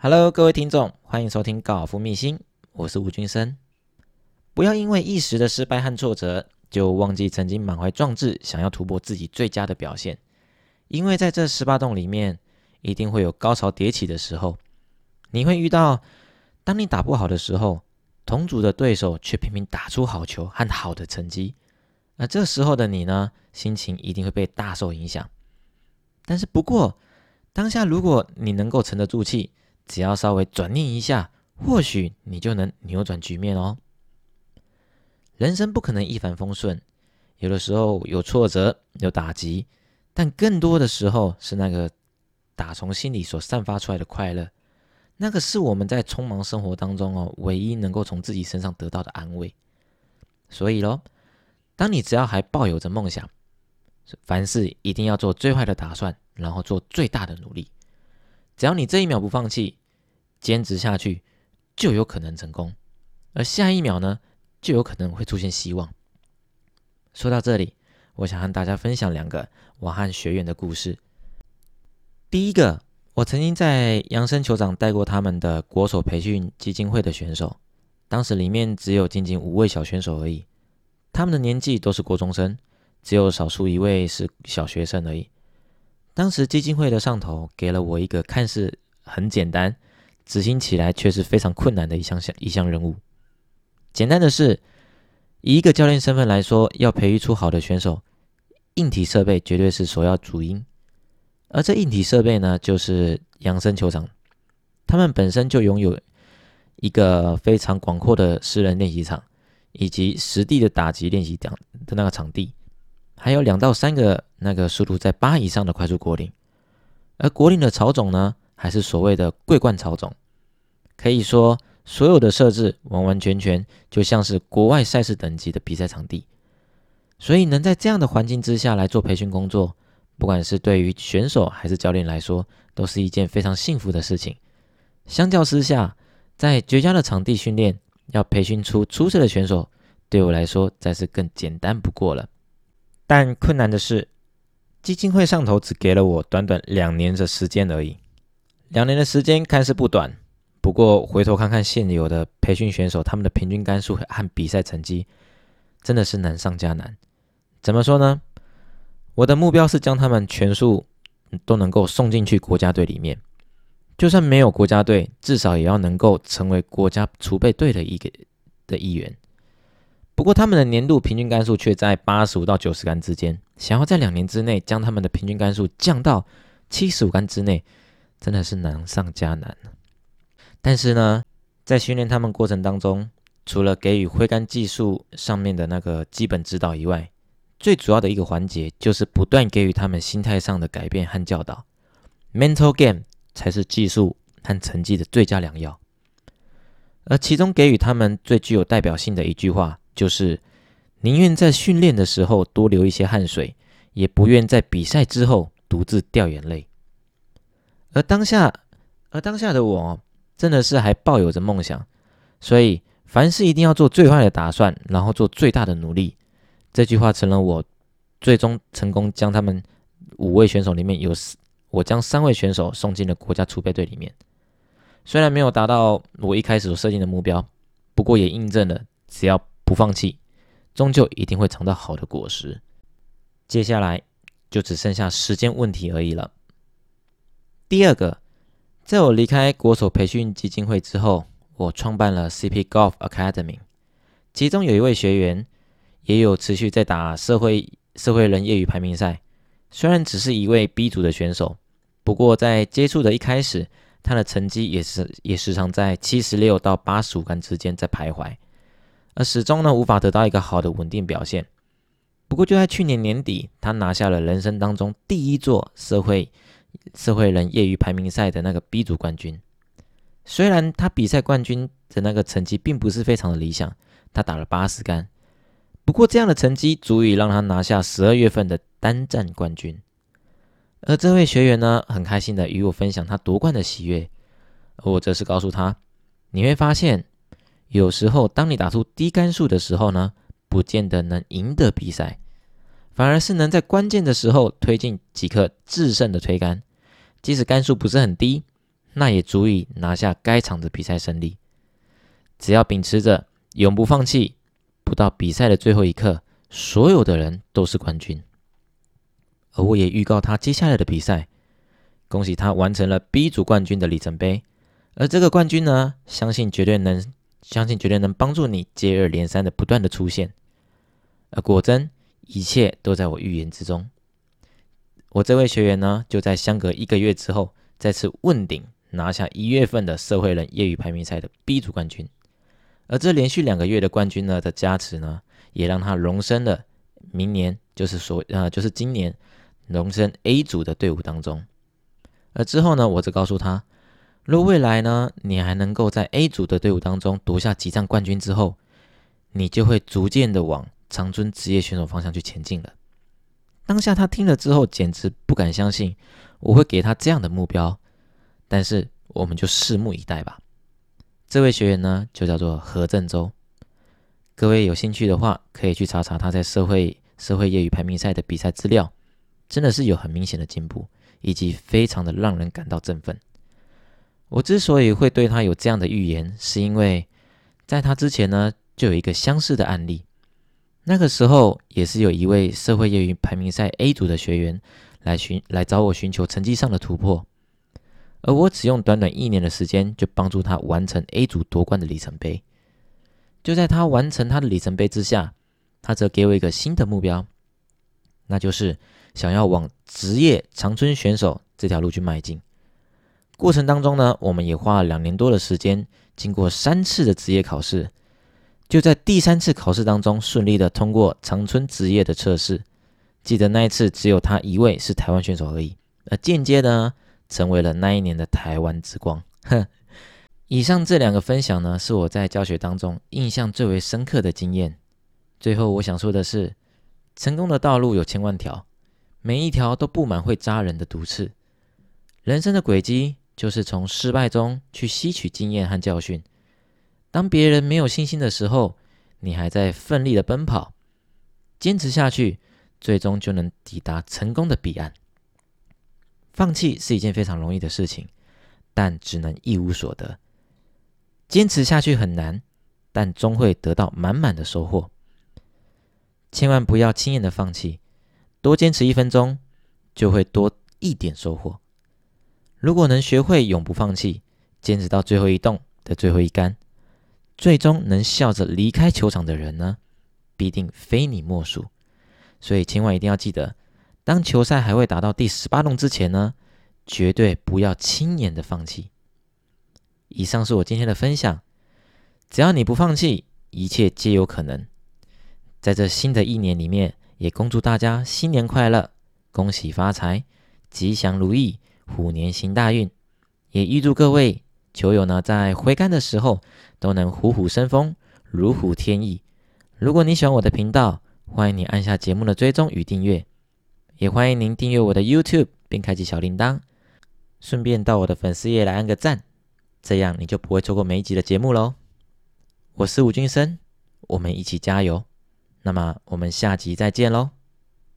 Hello，各位听众，欢迎收听高尔夫秘辛，我是吴君生。不要因为一时的失败和挫折，就忘记曾经满怀壮志想要突破自己最佳的表现。因为在这十八洞里面，一定会有高潮迭起的时候。你会遇到，当你打不好的时候，同组的对手却频频打出好球和好的成绩。而这时候的你呢，心情一定会被大受影响。但是不过，当下如果你能够沉得住气，只要稍微转念一下，或许你就能扭转局面哦。人生不可能一帆风顺，有的时候有挫折、有打击，但更多的时候是那个打从心里所散发出来的快乐，那个是我们在匆忙生活当中哦，唯一能够从自己身上得到的安慰。所以咯。当你只要还抱有着梦想，凡事一定要做最坏的打算，然后做最大的努力。只要你这一秒不放弃，坚持下去，就有可能成功。而下一秒呢，就有可能会出现希望。说到这里，我想和大家分享两个我和学员的故事。第一个，我曾经在扬声酋长带过他们的国手培训基金会的选手，当时里面只有仅仅五位小选手而已。他们的年纪都是国中生，只有少数一位是小学生而已。当时基金会的上头给了我一个看似很简单，执行起来却是非常困难的一项项一项任务。简单的是，以一个教练身份来说，要培育出好的选手，硬体设备绝对是首要主因。而这硬体设备呢，就是扬声球场，他们本身就拥有一个非常广阔的私人练习场。以及实地的打击练习场的那个场地，还有两到三个那个速度在八以上的快速果岭，而果岭的草种呢，还是所谓的桂冠草种，可以说所有的设置完完全全就像是国外赛事等级的比赛场地，所以能在这样的环境之下来做培训工作，不管是对于选手还是教练来说，都是一件非常幸福的事情。相较之下，在绝佳的场地训练。要培训出出色的选手，对我来说再是更简单不过了。但困难的是，基金会上头只给了我短短两年的时间而已。两年的时间看似不短，不过回头看看现有的培训选手，他们的平均杆数和比赛成绩，真的是难上加难。怎么说呢？我的目标是将他们全数都能够送进去国家队里面。就算没有国家队，至少也要能够成为国家储备队的一个的一员。不过他们的年度平均杆数却在八十五到九十杆之间，想要在两年之内将他们的平均杆数降到七十五杆之内，真的是难上加难。但是呢，在训练他们过程当中，除了给予挥杆技术上面的那个基本指导以外，最主要的一个环节就是不断给予他们心态上的改变和教导，mental game。才是技术和成绩的最佳良药。而其中给予他们最具有代表性的一句话，就是宁愿在训练的时候多流一些汗水，也不愿在比赛之后独自掉眼泪。而当下，而当下的我，真的是还抱有着梦想，所以凡事一定要做最坏的打算，然后做最大的努力。这句话成了我最终成功将他们五位选手里面有。我将三位选手送进了国家储备队里面，虽然没有达到我一开始所设定的目标，不过也印证了只要不放弃，终究一定会尝到好的果实。接下来就只剩下时间问题而已了。第二个，在我离开国手培训基金会之后，我创办了 CP Golf Academy，其中有一位学员也有持续在打社会社会人业余排名赛。虽然只是一位 B 组的选手，不过在接触的一开始，他的成绩也是也时常在七十六到八十五杆之间在徘徊，而始终呢无法得到一个好的稳定表现。不过就在去年年底，他拿下了人生当中第一座社会社会人业余排名赛的那个 B 组冠军。虽然他比赛冠军的那个成绩并不是非常的理想，他打了八十杆。不过，这样的成绩足以让他拿下十二月份的单战冠军。而这位学员呢，很开心的与我分享他夺冠的喜悦。我则是告诉他，你会发现，有时候当你打出低杆数的时候呢，不见得能赢得比赛，反而是能在关键的时候推进几颗制胜的推杆。即使杆数不是很低，那也足以拿下该场的比赛胜利。只要秉持着永不放弃，不到比赛的最后一刻，所有的人都是冠军。而我也预告他接下来的比赛，恭喜他完成了 B 组冠军的里程碑。而这个冠军呢，相信绝对能，相信绝对能帮助你接二连三的不断的出现。而果真，一切都在我预言之中。我这位学员呢，就在相隔一个月之后，再次问鼎，拿下一月份的社会人业余排名赛的 B 组冠军。而这连续两个月的冠军呢的加持呢，也让他荣升了明年，就是所呃，就是今年。荣升 A 组的队伍当中，而之后呢，我则告诉他，若未来呢，你还能够在 A 组的队伍当中夺下几战冠军之后，你就会逐渐的往长春职业选手方向去前进了。当下他听了之后，简直不敢相信我会给他这样的目标，但是我们就拭目以待吧。这位学员呢，就叫做何振洲，各位有兴趣的话，可以去查查他在社会社会业余排名赛的比赛资料。真的是有很明显的进步，以及非常的让人感到振奋。我之所以会对他有这样的预言，是因为在他之前呢，就有一个相似的案例。那个时候也是有一位社会业余排名赛 A 组的学员来寻来找我寻求成绩上的突破，而我只用短短一年的时间就帮助他完成 A 组夺冠的里程碑。就在他完成他的里程碑之下，他则给我一个新的目标，那就是。想要往职业长春选手这条路去迈进，过程当中呢，我们也花了两年多的时间，经过三次的职业考试，就在第三次考试当中顺利的通过长春职业的测试。记得那一次只有他一位是台湾选手而已，而间接呢成为了那一年的台湾之光。哼，以上这两个分享呢，是我在教学当中印象最为深刻的经验。最后我想说的是，成功的道路有千万条。每一条都布满会扎人的毒刺。人生的轨迹就是从失败中去吸取经验和教训。当别人没有信心的时候，你还在奋力的奔跑，坚持下去，最终就能抵达成功的彼岸。放弃是一件非常容易的事情，但只能一无所得。坚持下去很难，但终会得到满满的收获。千万不要轻易的放弃。多坚持一分钟，就会多一点收获。如果能学会永不放弃，坚持到最后一动的最后一杆，最终能笑着离开球场的人呢，必定非你莫属。所以千万一定要记得，当球赛还未打到第十八洞之前呢，绝对不要轻言的放弃。以上是我今天的分享，只要你不放弃，一切皆有可能。在这新的一年里面。也恭祝大家新年快乐，恭喜发财，吉祥如意，虎年行大运。也预祝各位球友呢，在挥杆的时候都能虎虎生风，如虎添翼。如果你喜欢我的频道，欢迎你按下节目的追踪与订阅，也欢迎您订阅我的 YouTube 并开启小铃铛，顺便到我的粉丝页来按个赞，这样你就不会错过每一集的节目喽。我是吴俊生，我们一起加油。那么我们下集再见喽。